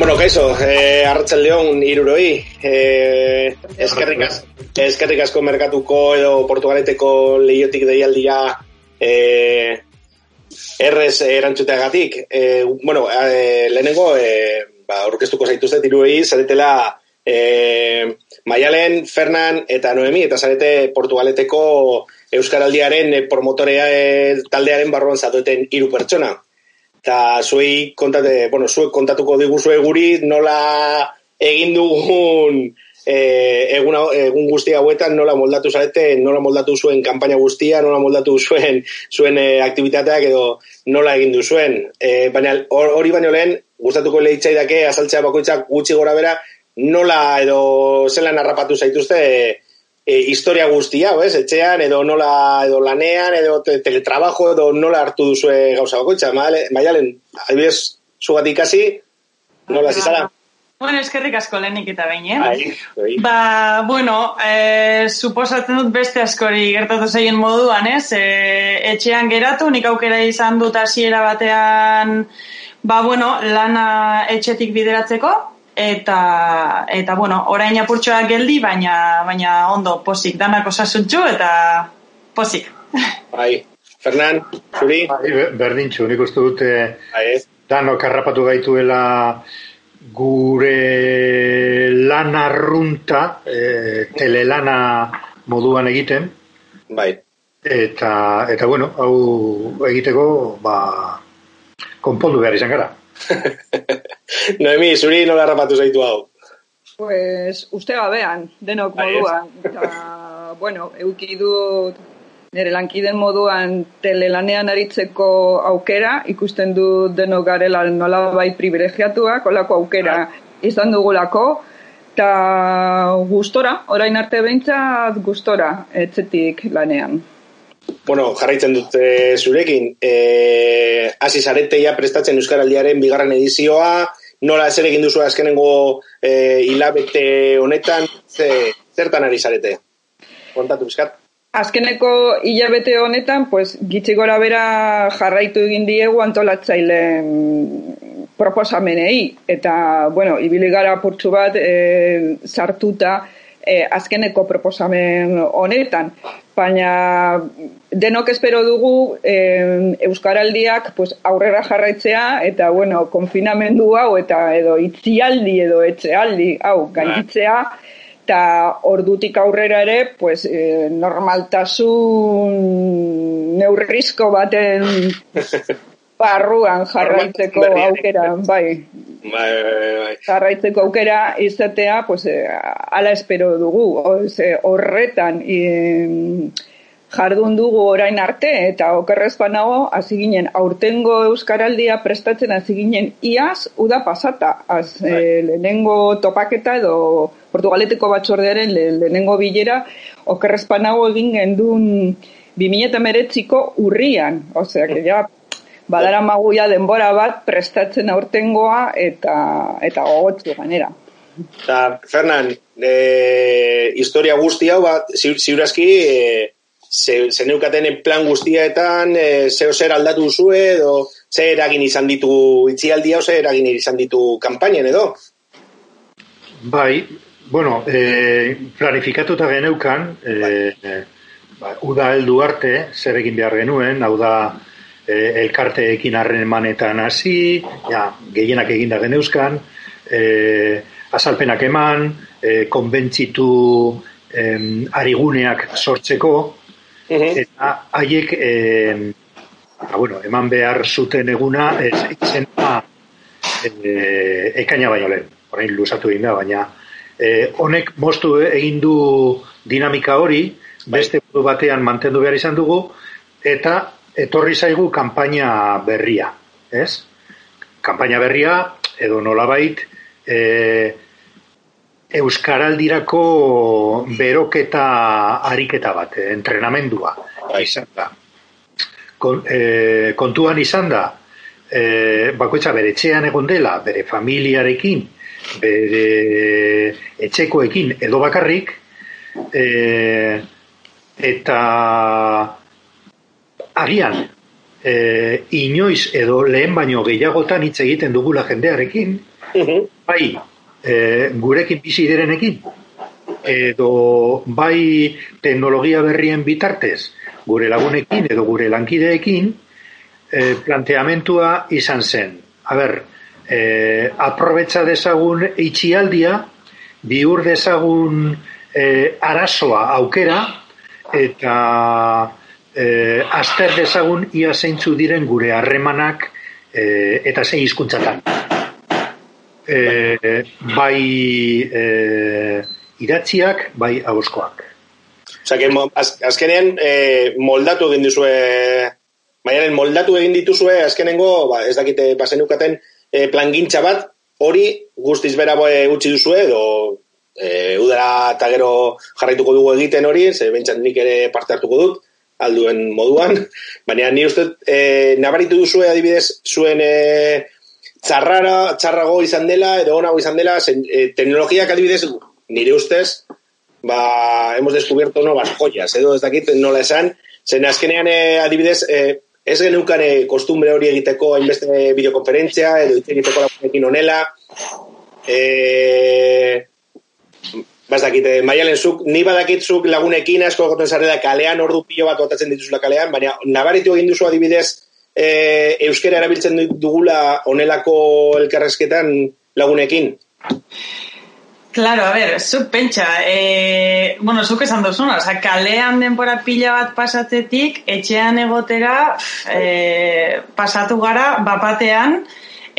Bueno, kaixo, eh, arratzen leon iruroi, eh, eskerrik, az, eskerrik asko merkatuko edo portugaleteko lehiotik deialdia eh, errez erantzuteagatik. Eh, bueno, eh, lehenengo, eh, ba, orkestuko zaituzte iruroi, zaretela eh, Maialen, Fernan eta Noemi, eta zarete portugaleteko Euskaraldiaren eh, promotorea eh, taldearen barruan zatuten hiru pertsona eta zuei kontate, bueno, zuek kontatuko diguzue guri nola egin dugun e, egun, egun guzti hauetan nola moldatu zarete, nola moldatu zuen kanpaina guztia, nola moldatu zuen zuen e, aktivitateak edo nola egin du zuen. E, baina hori baino lehen, gustatuko lehitzai dake, azaltzea bakoitzak gutxi gora bera, nola edo zelan harrapatu zaituzte e, historia guztia, ez? Etxean edo nola edo lanean edo te, teletrabajo edo nola hartu duzu gauza bakoitza, maialen, adibidez, zugatik ikasi, nola zizara? Bueno, eskerrik asko lehenik eta behin, eh? Ba, bueno, e, suposatzen dut beste askori gertatu zeien moduan, ez? E, etxean geratu, nik aukera izan dut hasiera batean, ba, bueno, lana etxetik bideratzeko, eta eta bueno, orain apurtxoak geldi, baina baina ondo posik danak osasuntxu eta posik. Bai. Fernan, zuri? Bai, berdintxu, nik uste dute bai. danok harrapatu gaituela gure lan arrunta, e, telelana moduan egiten. Bai. Eta, eta bueno, hau egiteko, ba, konpondu behar izan gara. Noemi, zuri nola rapatu zaitu hau? Pues, uste gabean, denok moduan. Eta, bueno, euki dut nire lankiden moduan telelanean aritzeko aukera, ikusten du denok garela nola bai privilegiatuak, olako aukera izan dugulako, eta gustora, orain arte behintzat gustora, etzetik lanean. Bueno, jarraitzen dute zurekin. Eh, hasi zareteia prestatzen Euskaraldiaren bigarren edizioa, nola zer egin duzu azkenengo eh, hilabete honetan, ze, zertan ari zarete? Kontatu bizkat. Azkeneko hilabete honetan, pues, gitzi gora bera jarraitu egin diegu antolatzaile proposamenei. Eta, bueno, ibili gara purtsu bat e, sartuta e, azkeneko proposamen honetan baina denok espero dugu eh, euskaraldiak pues, aurrera jarraitzea eta bueno, konfinamendu hau eta edo itzialdi edo etxealdi hau gainditzea eta ordutik aurrera ere pues, eh, normaltasun neurrizko baten barruan jarraitzeko aukera, bai. Bai, bai, bai. Jarraitzeko aukera izatea, pues, eh, ala espero dugu. horretan, jardun dugu orain arte, eta okerrez nago, hasi ginen, aurtengo euskaraldia prestatzen hasi ginen iaz, uda pasata. Az, bai. e, lehenengo topaketa edo portugaleteko batxordearen le, lehenengo bilera, okerrez nago egin gendun 2008ko urrian. Osea, que ja badara maguia denbora bat prestatzen aurtengoa eta eta gogotzu ganera. Ta, Fernan, e, historia guzti hau bat, ziurazki, e, ze, neukaten plan guztiaetan, e, zeo zer aldatu zue, edo ze eragin izan ditu itzialdi hau, ze eragin izan ditu kampainen edo? Bai, bueno, e, planifikatuta geneukan, e, bai. e, ba, uda heldu arte, zer egin behar genuen, hau da, e, elkarteekin harren emanetan hasi, ja, gehienak eginda geneuzkan, e, azalpenak eman, e, konbentzitu e, ariguneak sortzeko, eta haiek e, ba, bueno, eman behar zuten eguna zen e, ekaina baino lehen, orain luzatu egin da, baina e, honek moztu egin du dinamika hori, bai. beste batean mantendu behar izan dugu, eta etorri zaigu kanpaina berria, ez? Kanpaina berria, edo nolabait, e, Euskaraldirako beroketa ariketa bat, e, entrenamendua, bai. izan da. Kon, e, kontuan izan da, e, bakoitza bere txean egon dela, bere familiarekin, bere etxekoekin edo bakarrik e, eta agian e, inoiz edo lehen baino gehiagotan hitz egiten dugula jendearekin mhm. bai e, gurekin bizi direnekin edo bai teknologia berrien bitartez gure lagunekin edo gure lankideekin e, planteamentua izan zen. A ber, e, aprobetsa dezagun itxialdia, biur dezagun e, arazoa aukera, eta e, azter dezagun ia zeintzu diren gure harremanak e, eta zein hizkuntzatan. E, bai e, idatziak, bai aboskoak. Osa, que az, azkenean eh, moldatu egin duzue, baiaren moldatu egin dituzue, azkenengo, ba, ez dakite bazenukaten eh, plangintza bat, hori guztiz bera boe utzi duzue, edo eh, udara eta gero jarraituko dugu egiten hori, ze bentsat nik ere parte hartuko dut, alduen moduan, baina ni uste eh, nabaritu duzue adibidez zuen eh, txarrara, txarrago izan dela, edo onago izan dela, zen, eh, teknologiak adibidez, nire ustez, ba, hemos descubierto nuevas joyas, edo ez dakit nola esan, zen azkenean eh, adibidez, eh, ez genukan eh, kostumbre hori egiteko hainbeste videokonferentzia, edo hitz egiteko lagunekin onela, eh, Baz dakit, eh, maialen zuk, ni badakit zuk lagunekin asko goten zarela kalean, ordu pilo bat botatzen dituzula kalean, baina nabaritu egin duzu adibidez e, euskera erabiltzen dugula onelako elkarrezketan lagunekin? Claro, a ver, zuk pentsa, e, bueno, zuk esan duzuna, oza, kalean denbora pila bat pasatzetik, etxean egotera e, pasatu gara, bapatean,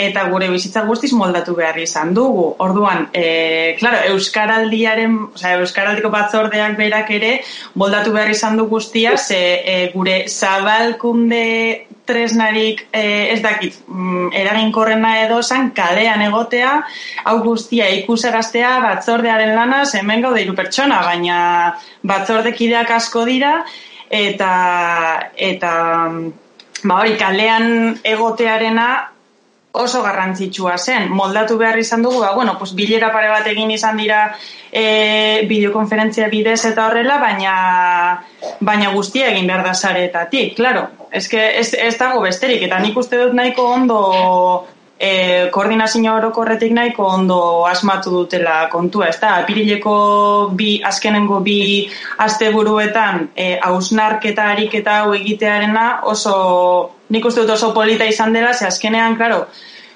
eta gure bizitza guztiz moldatu behar izan dugu. Orduan, e, claro, Euskaraldiaren, oza, Euskaraldiko batzordeak berak ere, moldatu behar izan du guztia, ze e, gure zabalkunde tresnarik e, ez dakit, mm, eraginkorrena edo zan, kalean egotea, hau guztia ikusaraztea batzordearen lana, hemen gaude iru pertsona, baina batzordekideak asko dira, eta, eta, ba hori, kalean egotearena, oso garrantzitsua zen. Moldatu behar izan dugu, ba, bueno, pues, bilera pare bat egin izan dira e, bideokonferentzia bidez eta horrela, baina baina guztia egin behar da zareetatik, claro. Ez, ez, ez dago besterik, eta nik uste dut nahiko ondo e, koordinazio orokorretik nahiko ondo asmatu dutela kontua, ez da, apirileko bi, azkenengo bi asteburuetan e, hausnarketa ariketa hau egitearena oso, nik uste dut oso polita izan dela, ze azkenean, klaro,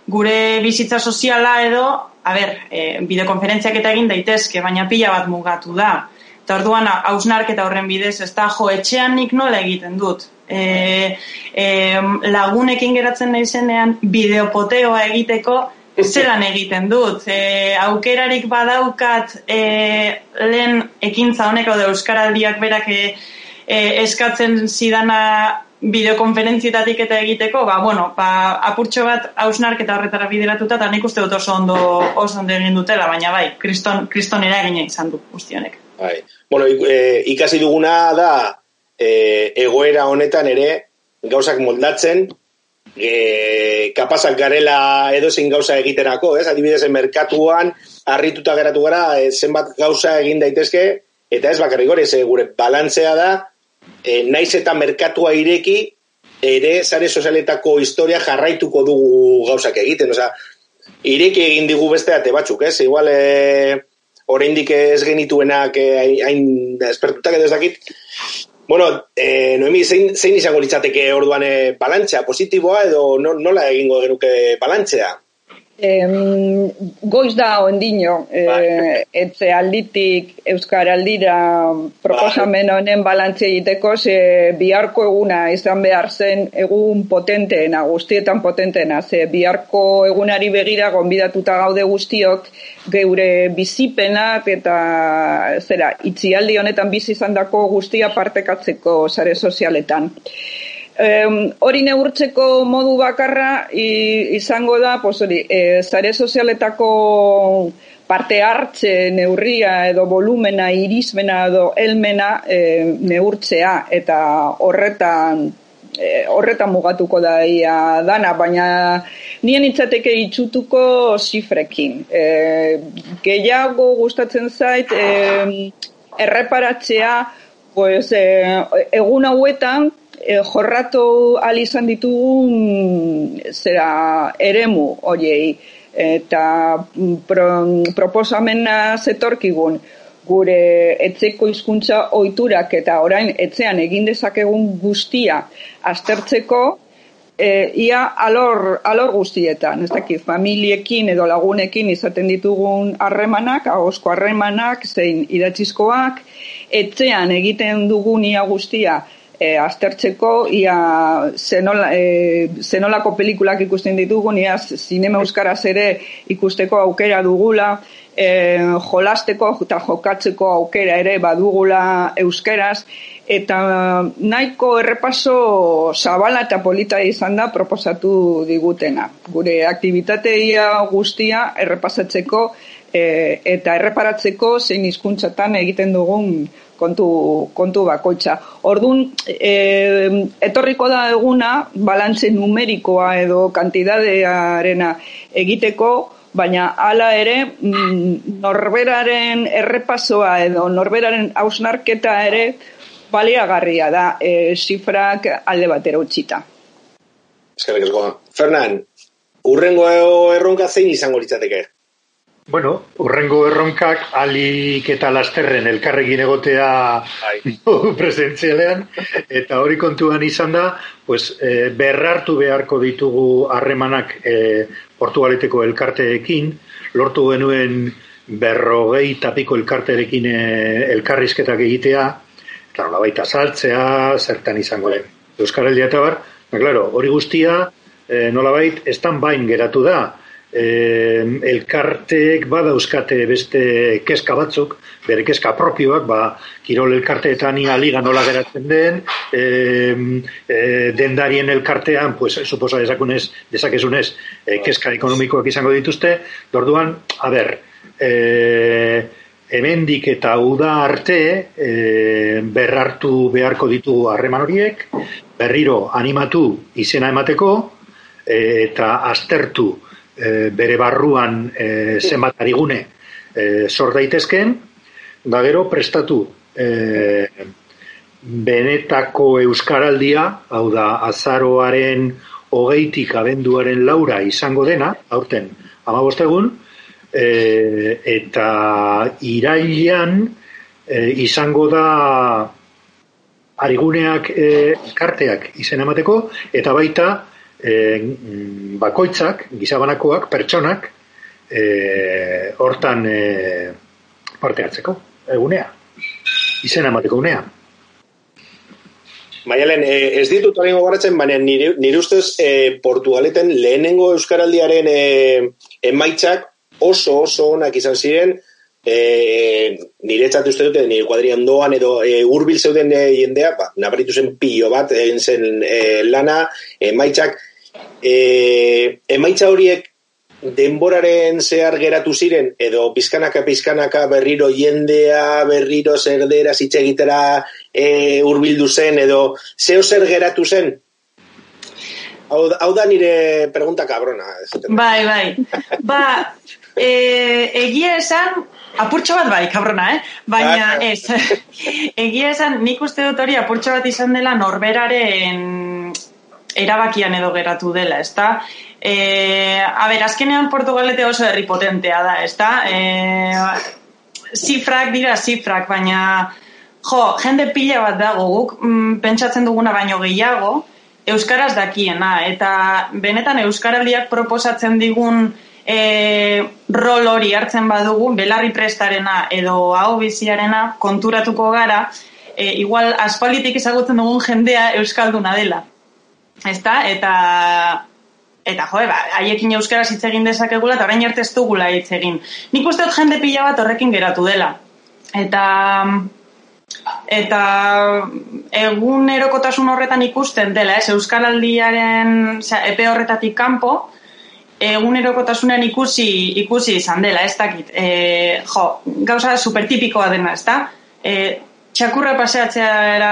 gure bizitza soziala edo, a ber, e, bideokonferentziak eta egin daitezke, baina pila bat mugatu da. Eta orduan, hausnarketa horren bidez, ez da, jo, etxean nik nola egiten dut e, e, lagunekin geratzen nahi zenean bideopoteoa egiteko zelan egiten dut. E, aukerarik badaukat e, lehen ekintza honek da Euskaraldiak berak e, eskatzen zidana bideokonferentzietatik eta egiteko, ba, bueno, ba, apurtxo bat hausnark eta horretara bideratuta, eta nik uste dut oso ondo, oso ondo egin dutela, baina bai, kriston, kriston eragina izan du guztionek. Bai. Bueno, e, ikasi duguna da, e, egoera honetan ere gauzak moldatzen e, kapazak garela edozein gauza egiterako, ez? Adibidez, merkatuan harrituta geratu gara e, zenbat gauza egin daitezke eta ez bakarrik gore, ze gure balantzea da e, naiz eta merkatua ireki ere zare sozialetako historia jarraituko dugu gauzak egiten, osea, ireki egin digu beste ate batzuk, ez? Igual, e, oraindik ez genituenak hain e, espertutak edo ez dakit, Bueno, eh, Noemi, zein, zein izango litzateke orduan eh, balantxea, positiboa edo no, nola egingo genuke balantzea? Em, goiz da ondino, e, etze alditik Euskar aldira proposamen honen balantze egiteko, ze biharko eguna izan behar zen egun potenteena, guztietan potenteena, ze biharko egunari begira gonbidatuta gaude guztiok geure bizipenak eta zera, itzialdi honetan bizi izan dako guztia partekatzeko sare sozialetan hori neurtzeko modu bakarra izango da, pues hori, e, zare sozialetako parte hartze neurria edo volumena, irismena edo elmena e, neurtzea eta horretan horretan mugatuko da ia dana, baina nien itzateke itxutuko zifrekin. E, gehiago gustatzen zait, e, erreparatzea, pues, e, egun hauetan, e, jorratu izan ditugun zera eremu oiei eta pro, proposamena zetorkigun gure etzeko hizkuntza ohiturak eta orain etzean egin dezakegun guztia aztertzeko e, ia alor, alor guztietan, ez dakit, familiekin edo lagunekin izaten ditugun harremanak, ahosko harremanak, zein idatzizkoak, etzean egiten dugun ia guztia, e, aztertzeko ia zenola, e, zenolako pelikulak ikusten ditugun, ia zinema euskaraz ere ikusteko aukera dugula, e, jolasteko eta jokatzeko aukera ere badugula euskaraz, eta nahiko errepaso zabala eta polita izan da proposatu digutena. Gure aktivitateia guztia errepasatzeko e, eta erreparatzeko zein hizkuntzatan egiten dugun kontu, kontu bakoitza. Orduan, e, etorriko da eguna, balantze numerikoa edo kantidadearena egiteko, baina hala ere mm, norberaren errepasoa edo norberaren hausnarketa ere baliagarria da e, zifrak alde batera utxita. Eskerrik esko. Fernan, urrengo erronka zein izango litzateke? Bueno, urrengo erronkak alik eta lasterren elkarrekin egotea presentzialean, eta hori kontuan izan da, pues, e, berrartu beharko ditugu harremanak e, portugaleteko elkarteekin, lortu genuen berrogei tapiko elkarterekin e, elkarrizketak egitea, eta nola baita saltzea, zertan izango den. Euskaraldia eta bar, claro, hori guztia, e, nola bait, estan bain geratu da, eh, elkarteek badauzkate beste keska batzuk, bere keska propioak, ba, kirol elkarteetan ia liga nola geratzen den, eh, eh, dendarien elkartean, pues, suposa desakunez, desakezunez, eh, keska ekonomikoak izango dituzte, dorduan, a ber, eh, hemendik eta uda arte e, berrartu beharko ditugu harreman horiek, berriro animatu izena emateko, e, eta aztertu e, bere barruan e, zenbat arigune e, sor daitezken, da gero prestatu e, benetako euskaraldia, hau da azaroaren hogeitik abenduaren laura izango dena, aurten amabostegun, e, eta irailean e, izango da ariguneak e, karteak izen emateko, eta baita e, bakoitzak, gizabanakoak, pertsonak, e, hortan e, parte hartzeko, egunea, izena emateko unea. Maialen, ez ditut hori gogoratzen, baina nire, nire ustez e, Portugaleten lehenengo Euskaraldiaren e, emaitzak oso oso onak izan ziren, e, nire txatu uste dute, nire kuadrian doan edo e, urbil zeuden e, jendea, ba, nabaritu zen pilo bat, egin zen e, lana, emaitzak, e, emaitza horiek denboraren zehar geratu ziren, edo pizkanaka pizkanaka berriro jendea, berriro zerdera zitxe egitera e, urbildu zen, edo zeo zer geratu zen? Hau, hau da nire pregunta kabrona. Bai, bai. Ba, e, egia esan, apurtxo bat bai, kabrona, eh? Baina bai. ez, egia esan, nik uste dut hori apurtxo bat izan dela norberaren erabakian edo geratu dela, ezta? Eh, a ber, azkenean Portugalete oso herri potentea da, ezta? Eh, zifrak dira zifrak, baina jo, jende pila bat dago guk, mm, pentsatzen duguna baino gehiago, euskaraz dakiena eta benetan euskaraldiak proposatzen digun e, rol hori hartzen badugu, belarri prestarena edo hau biziarena konturatuko gara, e, igual aspalditik ezagutzen dugun jendea euskalduna dela ezta? Eta eta jo, ba, haiekin euskaraz hitz egin dezakegula eta orain arte ez dugula hitz egin. Nik uste dut jende pila bat horrekin geratu dela. Eta eta egun erokotasun horretan ikusten dela, ez euskaraldiaren epe horretatik kanpo, egun erokotasunean ikusi ikusi izan dela, ez dakit. E, jo, gauza supertipikoa dena, ez da? E, txakurra paseatzea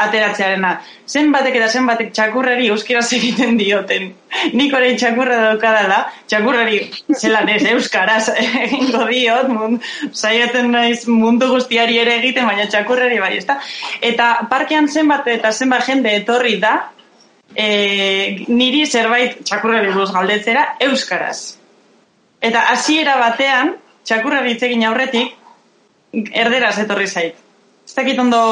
ateratzearena. Zen batek eta zen txakurrari euskaraz egiten dioten. Nik orain txakurra daukadala, txakurrari zelan ez euskaraz egingo diot, mund, saiaten naiz mundu guztiari ere egiten, baina txakurrari bai, ezta? Eta parkean zenbat eta zenbat jende etorri da, e, niri zerbait txakurrari buruz galdetzera euskaraz. Eta hasiera batean, txakurrari itzegin aurretik, erderaz etorri zait ez dakit ondo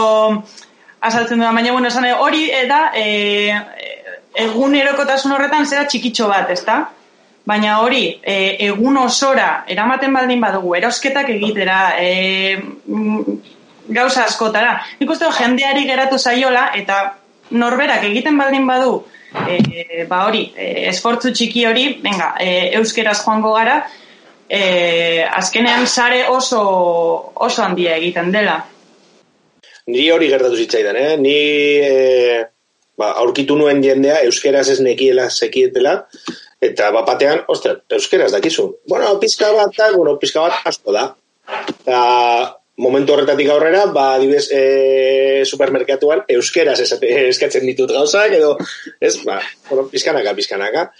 azaltzen duan, baina bueno, esan hori eta e, egun erokotasun horretan zera txikitxo bat, ezta? Baina hori, e, egun osora eramaten baldin badugu, erosketak egitera, e, gauza askotara. Nik uste jendeari geratu zaiola eta norberak egiten baldin badu, e, ba hori, e, esfortzu txiki hori, venga, e, euskeraz joango gara, e, azkenean sare oso, oso handia egiten dela. Ni hori gertatu zitzaidan, eh? Ni e, ba, aurkitu nuen jendea euskeraz ez nekiela sekietela, eta bapatean, ostra, euskeraz dakizu. Bueno, pizka bat, da, bueno, pizka bat asko da. Eta momentu horretatik aurrera, ba, dibes, e, supermerkatuan euskeraz eskatzen ditut gauzak, edo, ez, ba, bueno, pizkanaka, pizkanaka.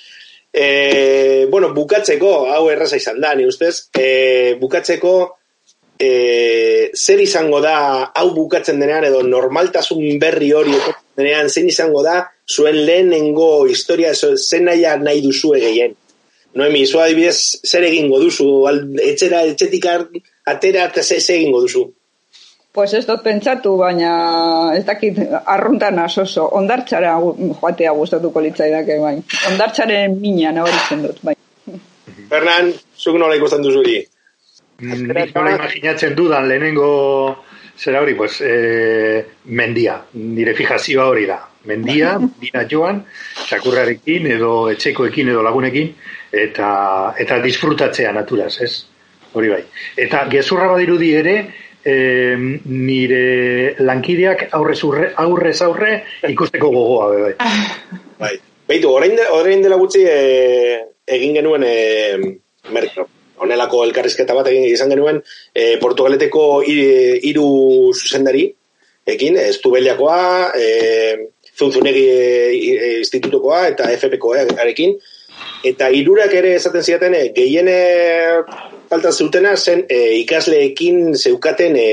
E, bueno, bukatzeko, hau erraza izan da, ni ustez, e, bukatzeko, e, zer izango da hau bukatzen denean edo normaltasun berri hori denean zein izango da zuen lehenengo historia zen nahi nahi duzu egeen. Noemi, zua adibidez zer egingo duzu, etxera, etxetik atera eta zer egingo duzu? Pues ez dut pentsatu, baina ez dakit arruntan asoso, ondartxara joatea gustatuko litzaidake, bai. Ondartxaren mina nabaritzen dut, bai. Fernan, zuk nola ikusten duzuri? Nik nola imaginatzen dudan lehenengo zera hori, pues, e, mendia, nire fijazioa hori da. Mendia, dina joan, txakurrarekin edo etxekoekin edo lagunekin, eta, eta disfrutatzea naturaz, ez? Hori bai. Eta gezurra badirudi ere, e, nire lankideak aurrez, urre, aurrez aurre ikusteko gogoa, bai. Bai. Beitu, orain, de, orain dela gutxi e, egin genuen e, merkro onelako elkarrizketa bat egin izan genuen e, Portugaleteko hiru zuzendari ekin, Estubeliakoa, e, Zunzunegi e, institutukoa eta FPkoa arekin eta hirurak ere esaten ziaten e, gehiene falta zeutena zen e, ikasleekin zeukaten e,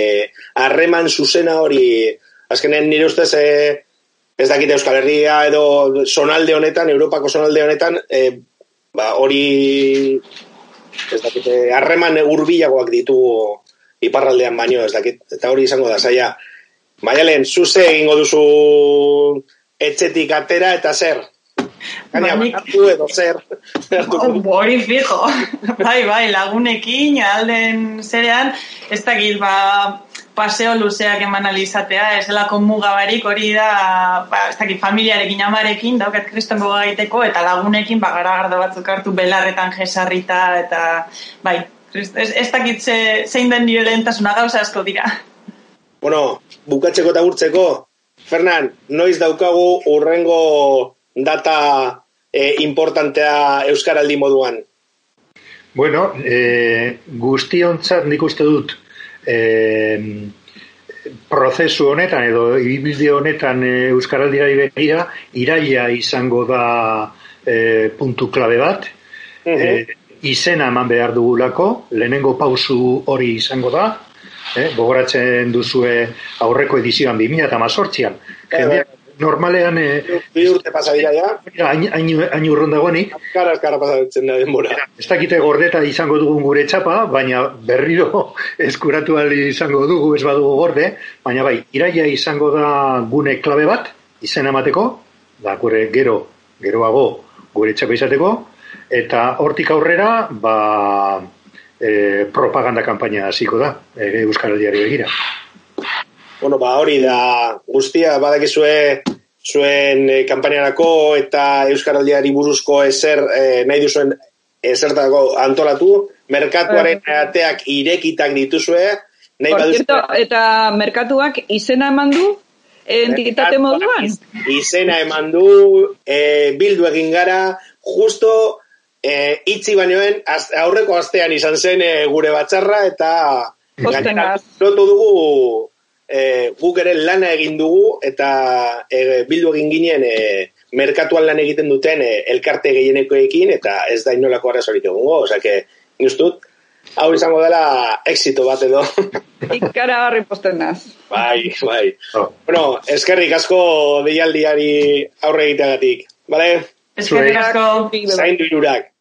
harreman zuzena hori. Azkenen nire ustez e, ez dakite Euskal Herria edo sonalde honetan, Europako sonalde honetan e, ba, hori ez dakit, harreman urbilagoak ditu iparraldean baino, ez dakit, eta hori izango da, zaila, Maialen, zuze egingo duzu etxetik atera eta zer? Gaina, bakatu edo zer? Hori fijo, bai, bai, lagunekin, alden zerean, ez dakit, ba, paseo luzeak eman alizatea, ez delako mugabarik hori da, ba, ez dakit, familiarekin amarekin, daukat kristongo gaiteko, eta lagunekin, ba, gara garda batzuk hartu belarretan jesarrita, eta, bai, ez, ez dakit ze, zein den nire lehentasuna gauza asko dira. Bueno, bukatzeko eta gurtzeko, Fernan, noiz daukagu urrengo data e, importantea Euskaraldi moduan? Bueno, e, guztiontzat nik uste dut, e, prozesu honetan edo ibilbide honetan e, euskaraldiari begira iraia izango da e, puntu klabe bat. E, izena eman behar dugulako lehenengo pausu hori izango da e, bogoratzen duzue aurreko edizioan 2018an jendeak normalean... Eh, bi urte pasa dira, ja? Hain urron dagoenik. Kara, kara pasatzen da denbora. Ez dakite gordeta izango dugun gure txapa, baina berriro eskuratu izango dugu, ez badugu gorde, baina bai, iraia izango da gune klabe bat, izen emateko, da gure gero, geroago gure txapa izateko, eta hortik aurrera, ba, e, propaganda kampaina hasiko da, e, Euskaraldiari begira. Bueno, ba, hori da guztia, badakizue zuen e, kanpainarako eta Euskaraldiari buruzko ezer e, nahi duzuen ezertako antolatu, merkatuaren uh, ateak irekitak dituzue, nahi baduzue... Eta merkatuak izena eman du, entitate moduan? Izena eman du, e, bildu egin gara, justo e, itzi bainoen, aurreko astean izan zen e, gure batzarra, eta... Lotu dugu e, guk ere lana egin dugu eta e, bildu egin ginen e, merkatuan lan egiten duten e, elkarte gehienekoekin eta ez da inolako arazorik egungo, osea que nustut hau izango dela éxito bat edo. Ikara harri posten naz. Bai, bai. Oh. Bueno, eskerrik asko deialdiari aurre egiteagatik, bale? Eskerrik asko. Zaindu irurak.